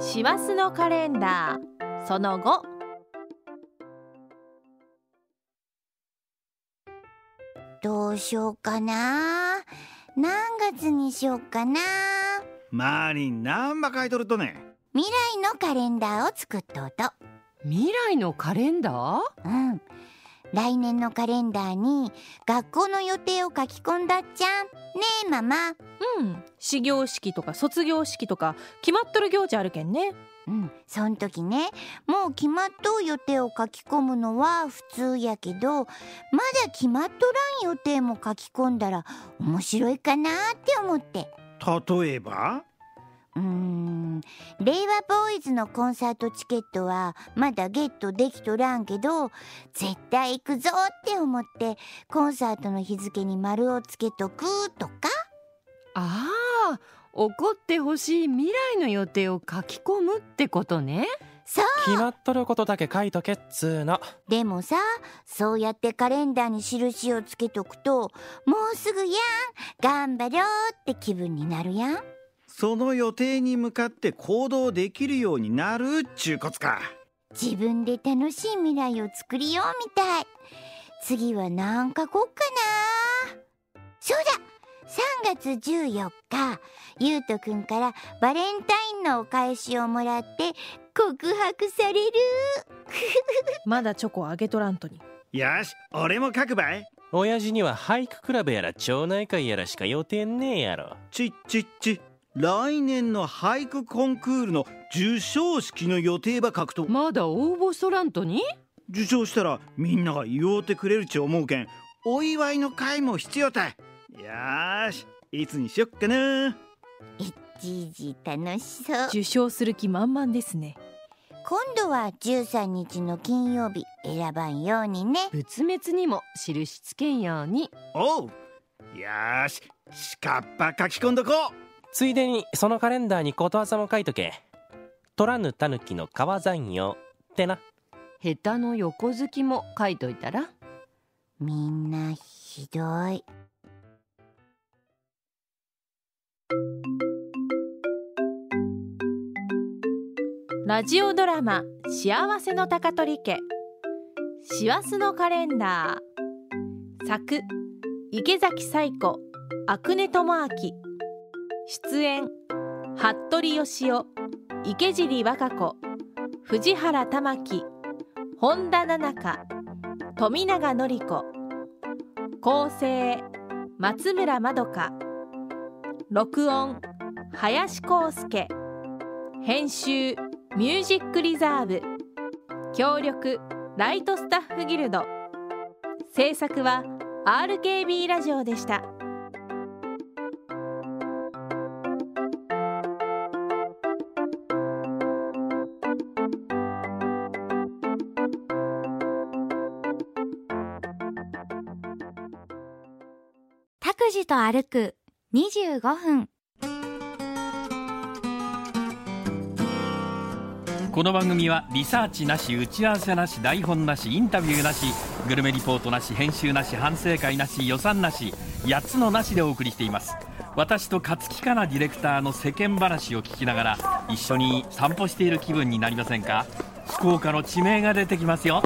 師走のカレンダー。その後。どうしようかな。何月にしようかな。マーリン何ば書いとるとね。未来のカレンダーを作っとうと未来のカレンダー？うん来年のカレンダーに学校の予定を書き込んだっちゃん。ねえママ。うん。始業式とか卒業式とか決まっとる行事あるけんね。うん。そん時ねもう決まっとう予定を書き込むのは普通やけどまだ決まっとらん予定も書き込んだら面白いかなって思って。例えば？うーん。令和ボーイズのコンサートチケットはまだゲットできとらんけど絶対行くぞって思ってコンサートの日付に丸をつけとくとか？ああ起こってほしい未来の予定を書き込むってことね。そう。決まっとることだけ書いとけっつーの。でもさそうやってカレンダーに印をつけとくともうすぐやん頑張ろうって気分になるやんその予定に向かって行動できるようになるっちゅうこつか。自分で楽しい未来を作りようみたい。次は何かこっかな。そうだ。3月14日ゆうとくんからバレンタインのお返しをもらって告白される。まだチョコあげとらんとに。よし俺も書くばい。親父には俳句クラブやら町内会やらしか予定ねえやろ。ちっちっち来年の俳句コンクールの授賞式の予定ば書くと。まだ応募しとらんとに？受賞したらみんなが言おうてくれるち思うけん。お祝いの会も必要たい。よーしいつにしよっかな。いちいち楽しそう。受賞する気満々ですね。今度は13日の金曜日選ばんようにね。仏滅にも印つけんように。おうよーししかっぱ書き込んどこうついでにそのカレンダーにことわざも書いとけ。取らぬたぬきの川山用ってな。下手の横好きも書いといたら？みんなひどい。ラジオドラマ「幸せの高取家」師走のカレンダー。作池崎彩子阿久根智明。出演服部義雄池尻和歌子藤原玉樹本田奈々香富永典子構成松村まどか録音林康介編集ミュージックリザーブ協力ライトスタッフギルド制作は RKB ラジオでした。拓司と歩く25分。この番組はリサーチなし打ち合わせなし台本なしインタビューなしグルメリポートなし編集なし反省会なし予算なし8つのなしでお送りしています。私と勝木かなディレクターの世間話を聞きながら一緒に散歩している気分になりませんか？福岡の地名が出てきますよ。